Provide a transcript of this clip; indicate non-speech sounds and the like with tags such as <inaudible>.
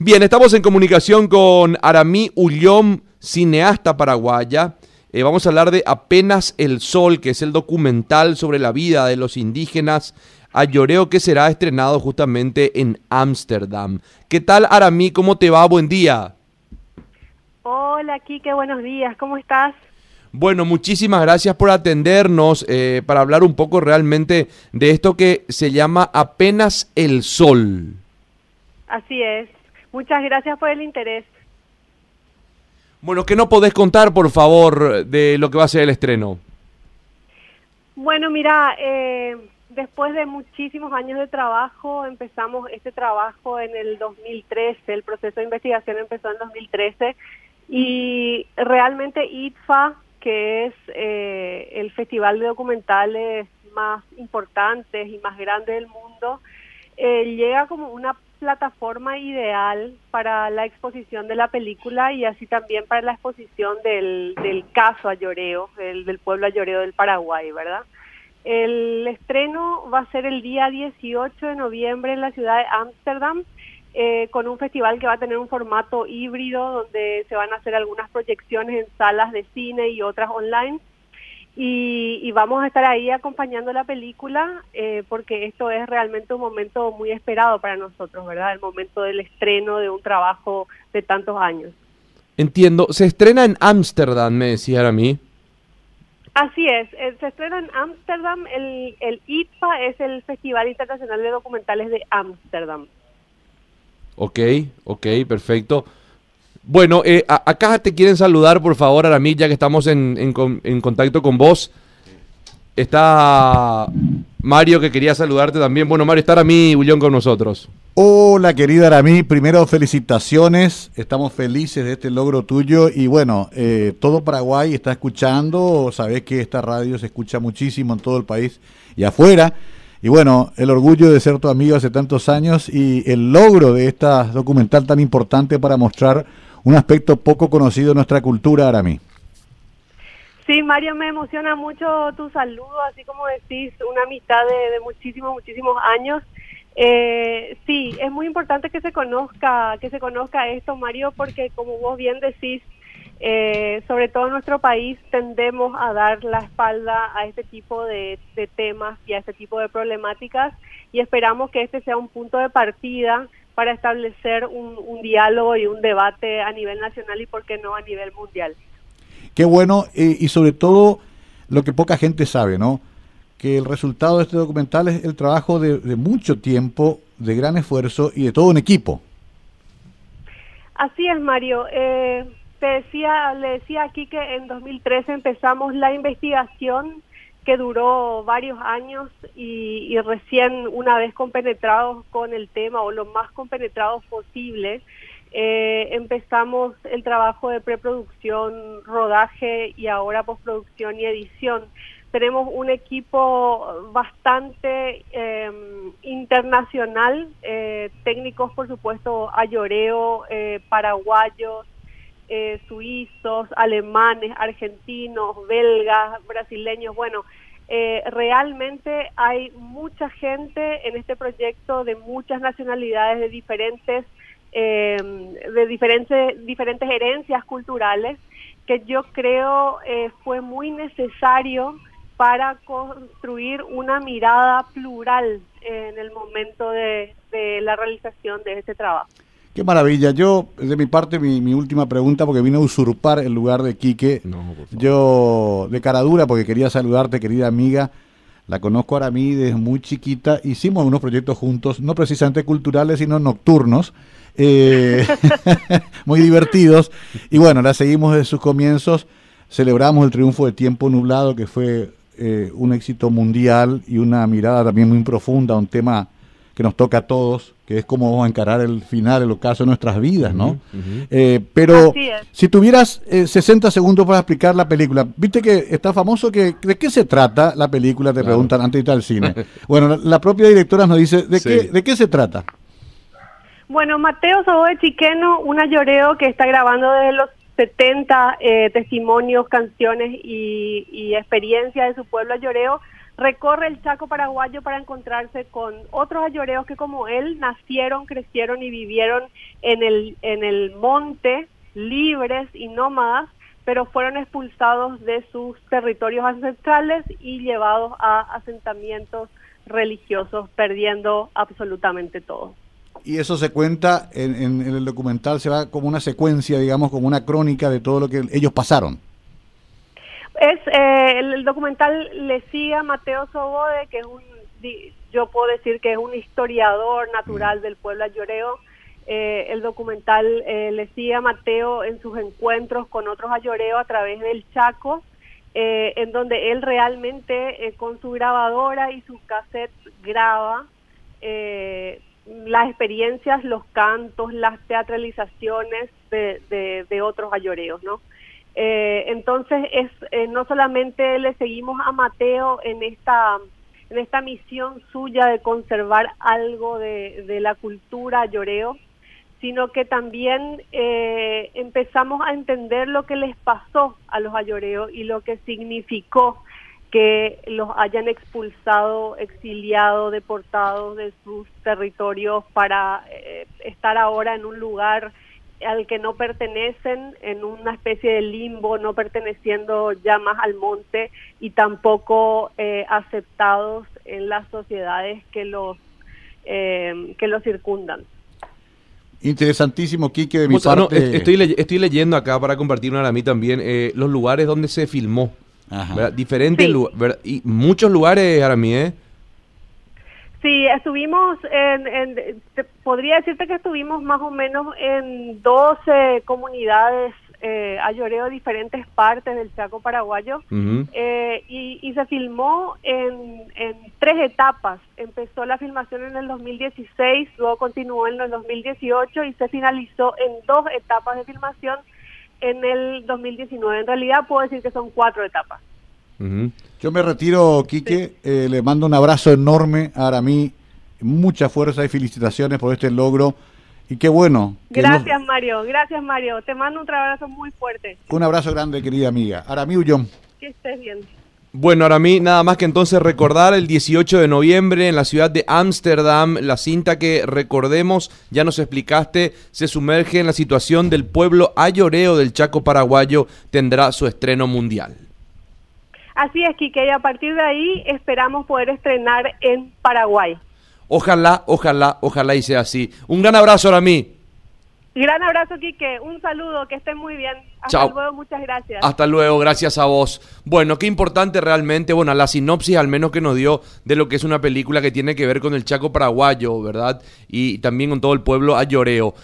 Bien, estamos en comunicación con Aramí Ullón, cineasta paraguaya. Eh, vamos a hablar de Apenas el Sol, que es el documental sobre la vida de los indígenas a Lloreo que será estrenado justamente en Ámsterdam. ¿Qué tal, Aramí? ¿Cómo te va? Buen día. Hola, Kike, buenos días. ¿Cómo estás? Bueno, muchísimas gracias por atendernos eh, para hablar un poco realmente de esto que se llama Apenas el Sol. Así es. Muchas gracias por el interés. Bueno, ¿qué no podés contar, por favor, de lo que va a ser el estreno? Bueno, mira, eh, después de muchísimos años de trabajo, empezamos este trabajo en el 2013, el proceso de investigación empezó en 2013 y realmente ITFA, que es eh, el festival de documentales más importantes y más grande del mundo, eh, llega como una plataforma ideal para la exposición de la película y así también para la exposición del, del caso Ayoreo, el, del pueblo Ayoreo del Paraguay, ¿verdad? El estreno va a ser el día 18 de noviembre en la ciudad de Ámsterdam, eh, con un festival que va a tener un formato híbrido donde se van a hacer algunas proyecciones en salas de cine y otras online y, vamos a estar ahí acompañando la película eh, porque esto es realmente un momento muy esperado para nosotros, ¿verdad? El momento del estreno de un trabajo de tantos años. Entiendo. Se estrena en Ámsterdam, me decía a mí. Así es, eh, se estrena en Ámsterdam, el, el ITFA es el Festival Internacional de Documentales de Ámsterdam. Ok, ok, perfecto. Bueno, eh, acá te quieren saludar, por favor, Aramí, ya que estamos en, en, contacto con vos. Está Mario que quería saludarte también. Bueno, Mario, está Aramí Bullón con nosotros. Hola, querida Aramí. Primero, felicitaciones. Estamos felices de este logro tuyo. Y bueno, eh, todo Paraguay está escuchando. Sabés que esta radio se escucha muchísimo en todo el país y afuera. Y bueno, el orgullo de ser tu amigo hace tantos años y el logro de esta documental tan importante para mostrar un aspecto poco conocido de nuestra cultura, Aramí. Sí, Mario, me emociona mucho tu saludo, así como decís, una amistad de, muchísimos, muchísimos años. Eh, sí, es muy importante que se conozca, que se conozca esto, Mario, porque como vos bien decís, eh, sobre todo en nuestro país tendemos a dar la espalda a este tipo de, de, temas y a este tipo de problemáticas y esperamos que este sea un punto de partida para establecer un, diálogo y un debate a nivel nacional y, por qué no, a nivel mundial. Qué bueno, eh, y sobre todo lo que poca gente sabe, ¿no? Que el resultado de este documental es el trabajo de, mucho tiempo, de gran esfuerzo y de todo un equipo. Así es, Mario. Eh, te decía, le decía aquí que en 2013 empezamos la investigación que duró varios años y, recién una vez compenetrados con el tema o lo más compenetrados posible, eh, empezamos el trabajo de preproducción, rodaje y ahora postproducción y edición. Tenemos un equipo bastante em, internacional, eh, técnicos por supuesto ayoreo, eh, paraguayos, eh, suizos, alemanes, argentinos, belgas, brasileños. Bueno, eh, realmente hay mucha gente en este proyecto de muchas nacionalidades, de diferentes, eh, de diferentes, diferentes herencias culturales, que yo creo fue muy necesario para construir una mirada plural en el momento de la realización de este trabajo. Qué maravilla. Yo, de mi parte, mi, última pregunta, porque vine a usurpar el lugar de Quique. yo, de cara dura, porque quería saludarte, querida amiga. La conozco ahora a mí desde muy chiquita. Hicimos unos proyectos juntos, no precisamente culturales, sino nocturnos. Eh, <laughs> <laughs> muy divertidos. Y bueno, la seguimos desde sus comienzos. Celebramos el triunfo de Tiempo Nublado, que fue eh, un éxito mundial y una mirada también muy profunda, un tema que nos toca a todos, que es cómo vamos a encarar el final, el ocaso de nuestras vidas, ¿no? Eh, pero si tuvieras 60 eh, segundos para explicar la película, viste que está famoso que de qué se trata la película, te preguntan antes de ir al cine. <laughs> bueno, la, propia directora nos dice, ¿de, qué, ¿de qué se trata? Bueno, Mateo de Chiqueno, una lloreo que está grabando desde los 70 eh, testimonios, canciones y, y experiencias de su pueblo lloreo recorre el Chaco paraguayo para encontrarse con otros ayoreos que como él nacieron, crecieron y vivieron en el, en el monte, libres y nómadas, pero fueron expulsados de sus territorios ancestrales y llevados a asentamientos religiosos, perdiendo absolutamente todo. Y eso se cuenta en, el documental, se va como una secuencia, digamos, como una crónica de todo lo que ellos pasaron. Es eh, el, documental le sigue a Mateo Sobode, que es un, yo puedo decir que es un historiador natural mm. del pueblo ayoreo. Eh, el documental eh, le sigue a Mateo en sus encuentros con otros ayoreos a través del Chaco, en donde él realmente con su grabadora y su cassette graba las experiencias, los cantos, las teatralizaciones de, de, otros ayoreos, ¿no? Eh, entonces es eh, no solamente le seguimos a Mateo en esta en esta misión suya de conservar algo de, la cultura ayoreo, sino que también eh, empezamos a entender lo que les pasó a los ayoreos y lo que significó que los hayan expulsado, exiliado, deportado de sus territorios para eh, estar ahora en un lugar al que no pertenecen, en una especie de limbo, no perteneciendo ya más al monte y tampoco eh, aceptados en las sociedades que los eh, que los circundan. Interesantísimo, Quique, de mi parte. estoy, estoy leyendo acá para compartir a mí también los lugares donde se filmó. Diferentes lugares, y muchos lugares, Aramí, ¿eh? Sí, estuvimos en, podría decirte que estuvimos más o menos en 12 comunidades eh, ayoreo diferentes partes del Chaco paraguayo eh, y, se filmó en, en, tres etapas. Empezó la filmación en el 2016, luego continuó en el 2018 y se finalizó en dos etapas de filmación en el 2019. En realidad puedo decir que son cuatro etapas. Yo me retiro, Quique. Eh, le mando un abrazo enorme a Aramí. Mucha fuerza y felicitaciones por este logro. Y qué bueno. Gracias, Mario. Gracias, Mario. Te mando un abrazo muy fuerte. Un abrazo grande, querida amiga. Aramí Ullón. Que estés bien. Bueno, ahora mí nada más que entonces recordar el 18 de noviembre en la ciudad de Ámsterdam, la cinta que recordemos, ya nos explicaste, se sumerge en la situación del pueblo ayoreo del Chaco paraguayo, tendrá su estreno mundial. Así es, Kike, y a partir de ahí esperamos poder estrenar en Paraguay. Ojalá, ojalá, ojalá y sea así. Un gran abrazo ahora mí. Gran abrazo, Quique. Un saludo, que estén muy bien. Hasta luego, muchas gracias. Hasta luego, gracias a vos. Bueno, qué importante realmente, bueno, la sinopsis al menos que nos dio de lo que es una película que tiene que ver con el Chaco paraguayo, ¿verdad? Y también con todo el pueblo ayoreo.